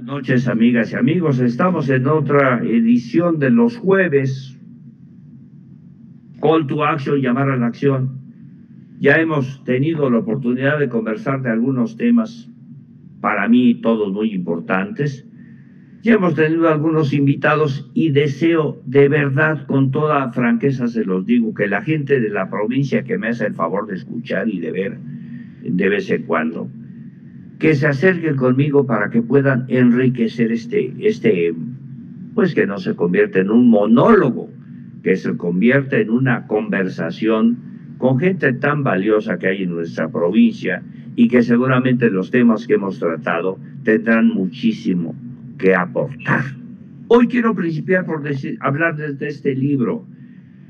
Buenas noches, amigas y amigos. Estamos en otra edición de los jueves. Call to action, llamar a la acción. Ya hemos tenido la oportunidad de conversar de algunos temas, para mí todos muy importantes. Ya hemos tenido algunos invitados y deseo de verdad, con toda franqueza se los digo, que la gente de la provincia que me hace el favor de escuchar y de ver de vez en cuando, que se acerquen conmigo para que puedan enriquecer este, este, pues que no se convierta en un monólogo, que se convierta en una conversación con gente tan valiosa que hay en nuestra provincia y que seguramente los temas que hemos tratado tendrán muchísimo que aportar. Hoy quiero principiar por decir, hablar desde este libro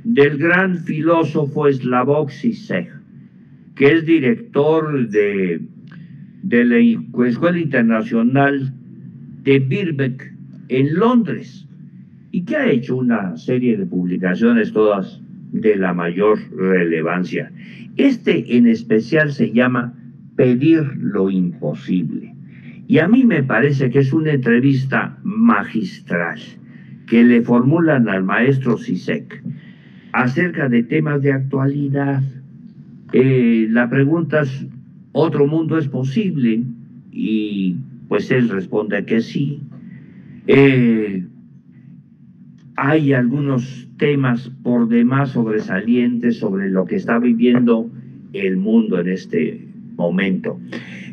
del gran filósofo Slavoj Zizek, que es director de de la Escuela Internacional de Birbeck en Londres y que ha hecho una serie de publicaciones todas de la mayor relevancia. Este en especial se llama Pedir lo imposible. Y a mí me parece que es una entrevista magistral que le formulan al maestro Sisek acerca de temas de actualidad. Eh, la pregunta es otro mundo es posible y pues él responde que sí. Eh, hay algunos temas por demás sobresalientes sobre lo que está viviendo el mundo en este momento,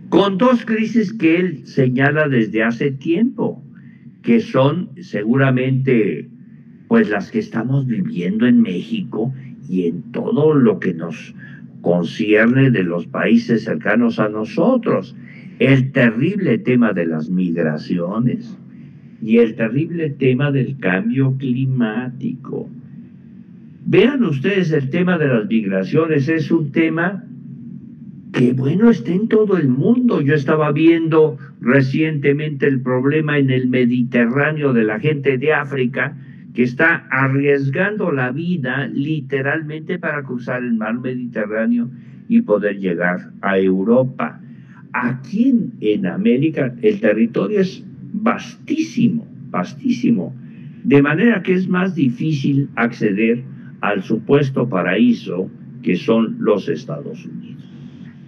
con dos crisis que él señala desde hace tiempo, que son seguramente pues las que estamos viviendo en México y en todo lo que nos concierne de los países cercanos a nosotros. El terrible tema de las migraciones y el terrible tema del cambio climático. Vean ustedes, el tema de las migraciones es un tema que, bueno, está en todo el mundo. Yo estaba viendo recientemente el problema en el Mediterráneo de la gente de África, que está arriesgando la vida literalmente para cruzar el mar Mediterráneo y poder llegar a Europa. Aquí en, América el territorio es vastísimo, vastísimo, de manera que es más difícil acceder al supuesto paraíso que son los Estados Unidos.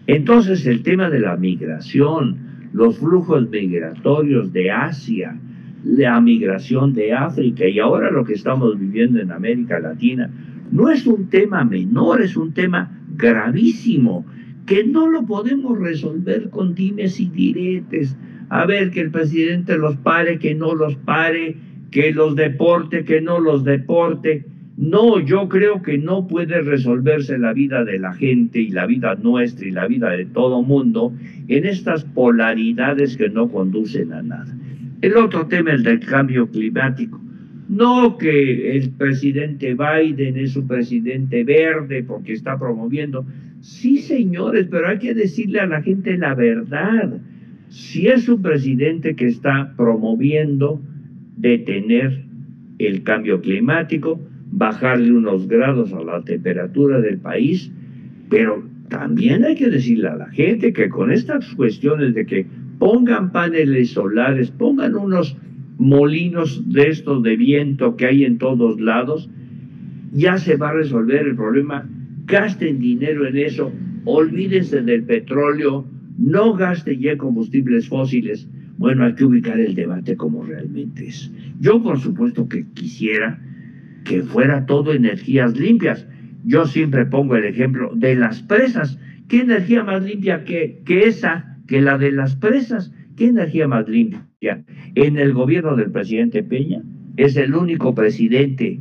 Entonces el tema de la migración, los flujos migratorios de Asia, la migración de África y ahora lo que estamos viviendo en América Latina, no es un tema menor, es un tema gravísimo, que no lo podemos resolver con dimes y diretes. A ver, que el presidente los pare, que no los pare, que los deporte, que no los deporte. No, yo creo que no puede resolverse la vida de la gente y la vida nuestra y la vida de todo mundo en estas polaridades que no conducen a nada. El otro tema es del cambio climático. No que el presidente Biden es un presidente verde porque está promoviendo. Sí, señores, pero hay que decirle a la gente la verdad. Si es un presidente que está promoviendo detener el cambio climático, bajarle unos grados a la temperatura del país, pero también hay que decirle a la gente que con estas cuestiones de que pongan paneles solares, pongan unos molinos de estos de viento que hay en todos lados, ya se va a resolver el problema. Gasten dinero en eso, olvídense del petróleo, no gasten ya combustibles fósiles. Bueno, hay que ubicar el debate como realmente es. Yo, por supuesto, que quisiera que fuera todo energías limpias. Yo siempre pongo el ejemplo de las presas. ¿Qué energía más limpia que, que esa? Que la de las presas. ¿Qué energía más limpia? En el gobierno del presidente Peña es el único presidente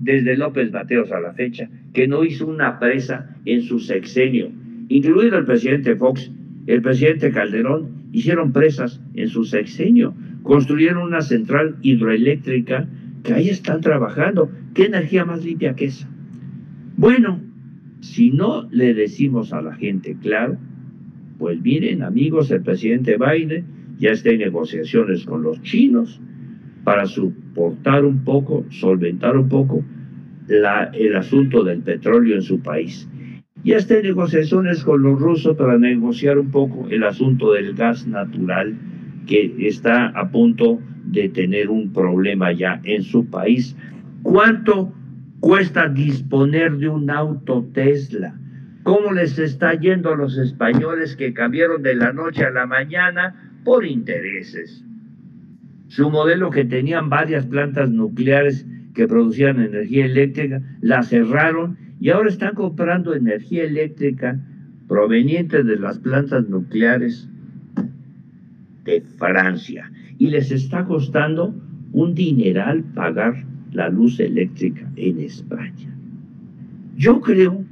desde López Mateos a la fecha que no hizo una presa en su sexenio, incluido el presidente Fox, el presidente Calderón, hicieron presas en su sexenio, construyeron una central hidroeléctrica que ahí están trabajando. ¿Qué energía más limpia que esa? Bueno, si no le decimos a la gente, claro, pues miren, amigos, el presidente Biden ya está en negociaciones con los chinos para soportar un poco, solventar un poco el asunto del petróleo en su país. Ya está en negociaciones con los rusos para negociar un poco el asunto del gas natural que está a punto de tener un problema ya en su país. ¿Cuánto cuesta disponer de un auto Tesla? ¿Cómo les está yendo a los españoles que cambiaron de la noche a la mañana por intereses? Su modelo que tenían varias plantas nucleares que producían energía eléctrica, la cerraron y ahora están comprando energía eléctrica proveniente de las plantas nucleares de Francia y les está costando un dineral pagar la luz eléctrica en España. Yo creo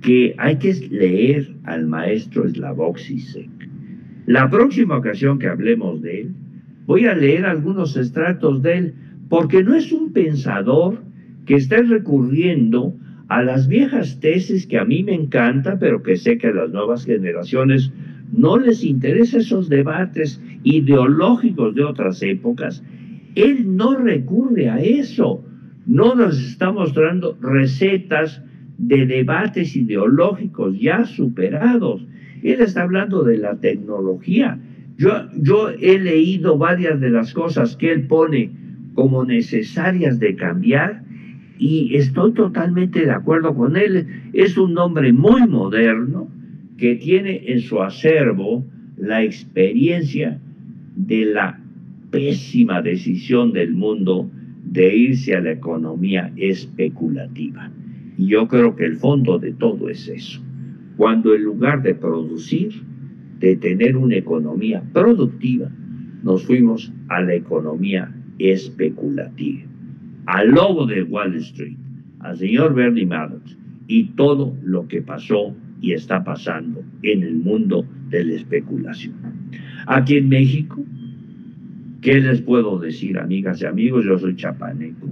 que hay que leer al maestro Slavoj Zizek. La próxima ocasión que hablemos de él, voy a leer algunos extractos de él, porque no es un pensador que esté recurriendo a las viejas tesis que a mí me encanta, pero que sé que a las nuevas generaciones no les interesa esos debates ideológicos de otras épocas. Él no recurre a eso, no nos está mostrando recetas de debates ideológicos ya superados. Él está hablando de la tecnología. Yo, yo he leído varias de las cosas que él pone como necesarias de cambiar y estoy totalmente de acuerdo con él. Es un hombre muy moderno que tiene en su acervo la experiencia de la pésima decisión del mundo de irse a la economía especulativa. Y yo creo que el fondo de todo es eso. Cuando en lugar de producir, de tener una economía productiva, nos fuimos a la economía especulativa, al lobo de Wall Street, al señor Bernie Madoff y todo lo que pasó y está pasando en el mundo de la especulación. Aquí en México, ¿qué les puedo decir, amigas y amigos? Yo soy chapaneco.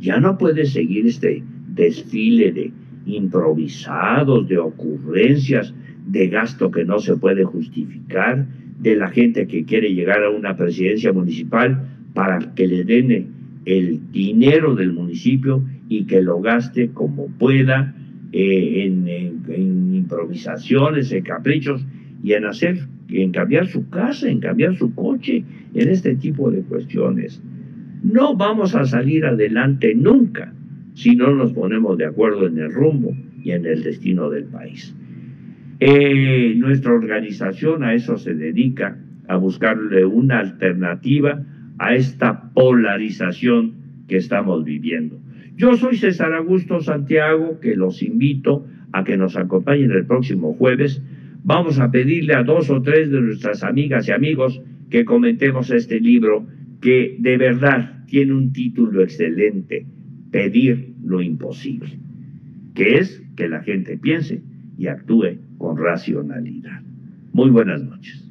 Ya no puede seguir este desfile de improvisados, de ocurrencias, de gasto que no se puede justificar, de la gente que quiere llegar a una presidencia municipal para que le den el dinero del municipio y que lo gaste como pueda eh, en, en, improvisaciones, en caprichos y en hacer, en cambiar su casa, en cambiar su coche, en este tipo de cuestiones. No vamos a salir adelante nunca si no nos ponemos de acuerdo en el rumbo y en el destino del país. Eh, nuestra organización a eso se dedica, a buscarle una alternativa a esta polarización que estamos viviendo. Yo soy César Augusto Santiago, que los invito a que nos acompañen el próximo jueves. Vamos a pedirle a dos o tres de nuestras amigas y amigos que comentemos este libro que de verdad tiene un título excelente, pedir lo imposible, que es que la gente piense y actúe con racionalidad. Muy buenas noches.